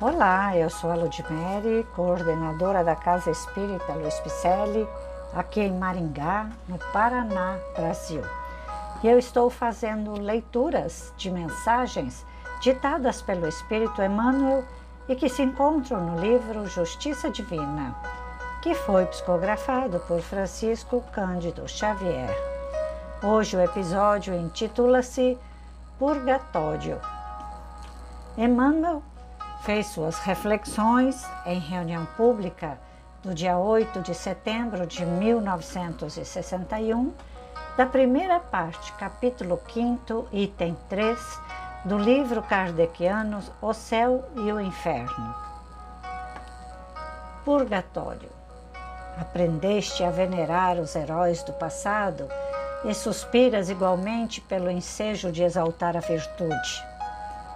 Olá, eu sou a Ludmere, coordenadora da Casa Espírita Luiz Picelli, aqui em Maringá, no Paraná, Brasil. E eu estou fazendo leituras de mensagens ditadas pelo Espírito Emmanuel e que se encontram no livro Justiça Divina, que foi psicografado por Francisco Cândido Xavier. Hoje o episódio intitula-se Purgatório. Emmanuel fez suas reflexões em reunião pública do dia 8 de setembro de 1961, da primeira parte, capítulo 5, item 3, do livro kardeciano O Céu e o Inferno. Purgatório. Aprendeste a venerar os heróis do passado e suspiras igualmente pelo ensejo de exaltar a virtude.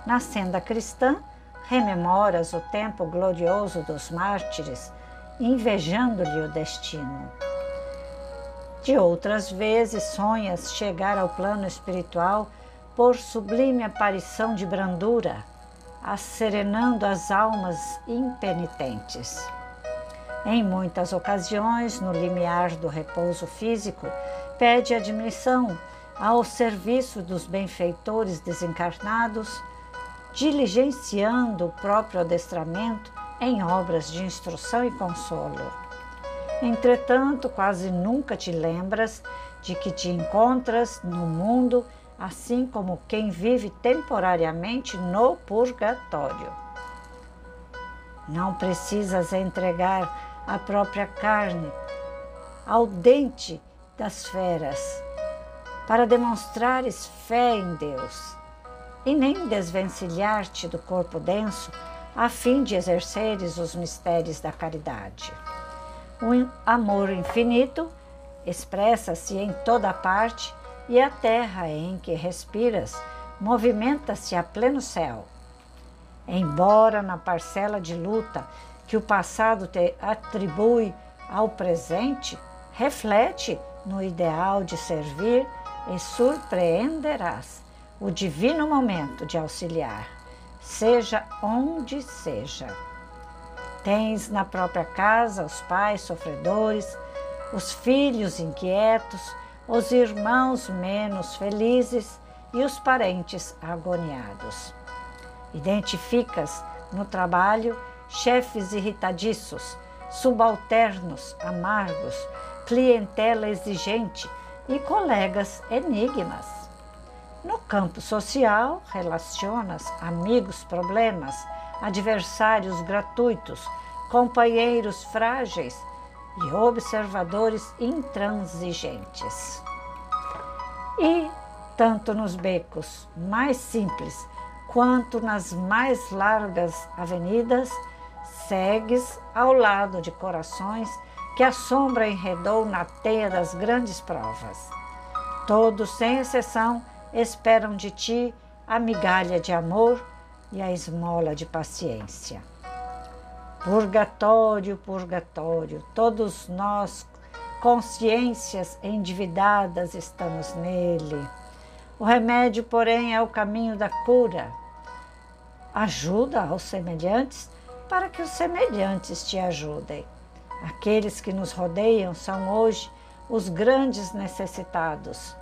Na senda cristã, rememoras o tempo glorioso dos mártires, invejando-lhe o destino. De outras vezes sonhas chegar ao plano espiritual por sublime aparição de brandura, asserenando as almas impenitentes. Em muitas ocasiões, no limiar do repouso físico, pede admissão ao serviço dos benfeitores desencarnados diligenciando o próprio adestramento em obras de instrução e consolo. Entretanto, quase nunca te lembras de que te encontras no mundo assim como quem vive temporariamente no purgatório. Não precisas entregar a própria carne ao dente das feras para demonstrares fé em Deus e nem desvencilhar-te do corpo denso, a fim de exerceres os mistérios da caridade. O amor infinito expressa-se em toda parte e a terra em que respiras movimenta-se a pleno céu. Embora na parcela de luta que o passado te atribui ao presente, reflete no ideal de servir e surpreenderás o divino momento de auxiliar, seja onde seja. Tens na própria casa os pais sofredores, os filhos inquietos, os irmãos menos felizes e os parentes agoniados. Identificas no trabalho chefes irritadiços, subalternos amargos, clientela exigente e colegas enigmas. No campo social, relacionas amigos problemas, adversários gratuitos, companheiros frágeis e observadores intransigentes. E, tanto nos becos mais simples quanto nas mais largas avenidas, segues ao lado de corações que a sombra enredou na teia das grandes provas. Todos, sem exceção, esperam de ti a migalha de amor e a esmola de paciência. Purgatório, purgatório, todos nós, consciências endividadas, estamos nele. O remédio, porém, é o caminho da cura. Ajuda aos semelhantes para que os semelhantes te ajudem. Aqueles que nos rodeiam são hoje os grandes necessitados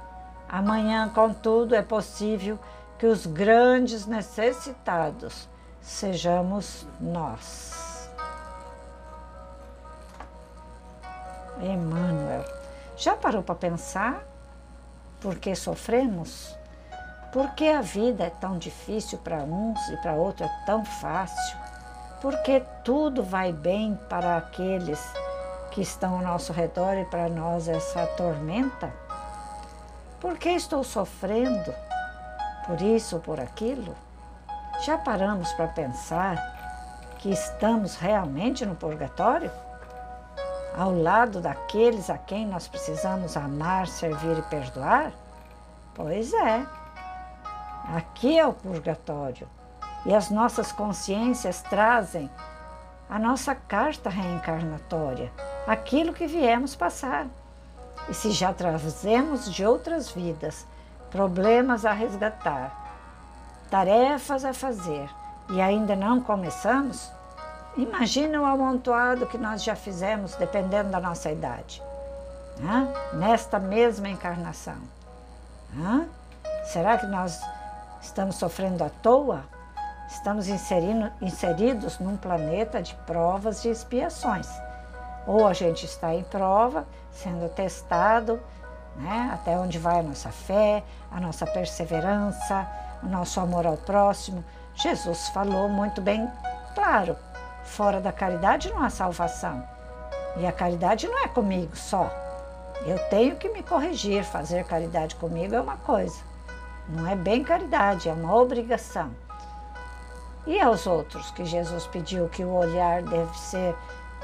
Amanhã, contudo, é possível que os grandes necessitados sejamos nós. Emmanuel, já parou para pensar por que sofremos? Por que a vida é tão difícil para uns e para outros é tão fácil? Por que tudo vai bem para aqueles que estão ao nosso redor e para nós essa tormenta? Por que estou sofrendo? Por isso ou por aquilo? Já paramos para pensar que estamos realmente no purgatório? Ao lado daqueles a quem nós precisamos amar, servir e perdoar? Pois é. Aqui é o purgatório e as nossas consciências trazem a nossa carta reencarnatória, aquilo que viemos passar. E se já trazemos de outras vidas problemas a resgatar, tarefas a fazer, e ainda não começamos, imagina o amontoado que nós já fizemos, dependendo da nossa idade, né? nesta mesma encarnação. Né? Será que nós estamos sofrendo à toa? Estamos inserindo, inseridos num planeta de provas e expiações. Ou a gente está em prova, sendo testado, né? até onde vai a nossa fé, a nossa perseverança, o nosso amor ao próximo. Jesus falou muito bem claro: fora da caridade não há salvação. E a caridade não é comigo só. Eu tenho que me corrigir, fazer caridade comigo é uma coisa. Não é bem caridade, é uma obrigação. E aos outros que Jesus pediu que o olhar deve ser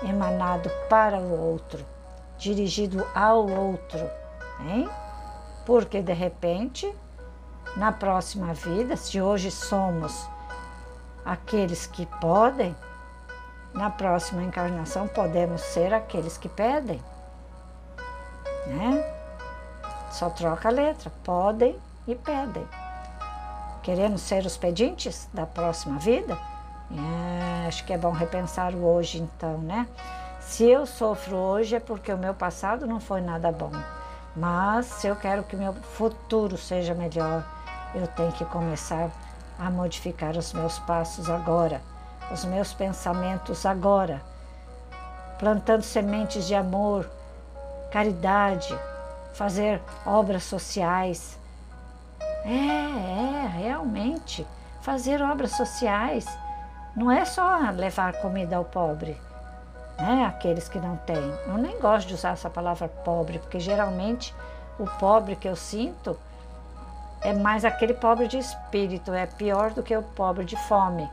emanado para o outro, dirigido ao outro, hein? Porque de repente, na próxima vida, se hoje somos aqueles que podem, na próxima encarnação podemos ser aqueles que pedem, né? Só troca a letra, podem e pedem. Queremos ser os pedintes da próxima vida? É, acho que é bom repensar o hoje então, né? Se eu sofro hoje é porque o meu passado não foi nada bom. Mas se eu quero que meu futuro seja melhor, eu tenho que começar a modificar os meus passos agora, os meus pensamentos agora, plantando sementes de amor, caridade, fazer obras sociais, é, é, realmente. Fazer obras sociais não é só levar comida ao pobre, né? Aqueles que não têm. Eu nem gosto de usar essa palavra pobre, porque geralmente o pobre que eu sinto é mais aquele pobre de espírito, é pior do que o pobre de fome.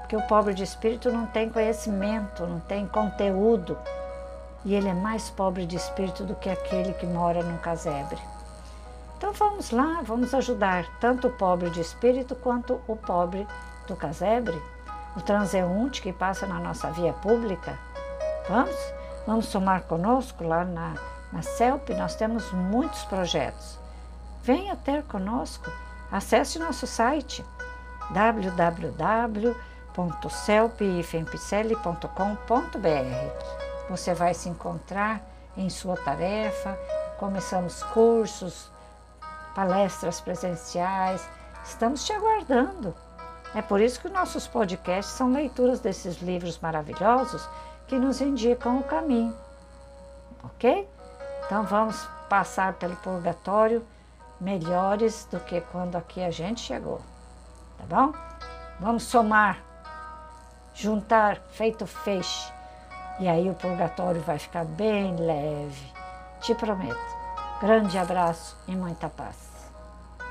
Porque o pobre de espírito não tem conhecimento, não tem conteúdo. E ele é mais pobre de espírito do que aquele que mora num casebre. Então vamos lá, vamos ajudar tanto o pobre de espírito quanto o pobre do casebre, o transeunte que passa na nossa via pública. Vamos? Vamos somar conosco lá na, na CELP, nós temos muitos projetos. Venha ter conosco, acesse nosso site www.celpifempicele.com.br. Você vai se encontrar em sua tarefa, começamos cursos, palestras presenciais. Estamos te aguardando. É por isso que nossos podcasts são leituras desses livros maravilhosos que nos indicam o caminho. Ok? Então vamos passar pelo purgatório melhores do que quando aqui a gente chegou. Tá bom? Vamos somar, juntar feito feixe. E aí o purgatório vai ficar bem leve. Te prometo. Grande abraço e muita paz.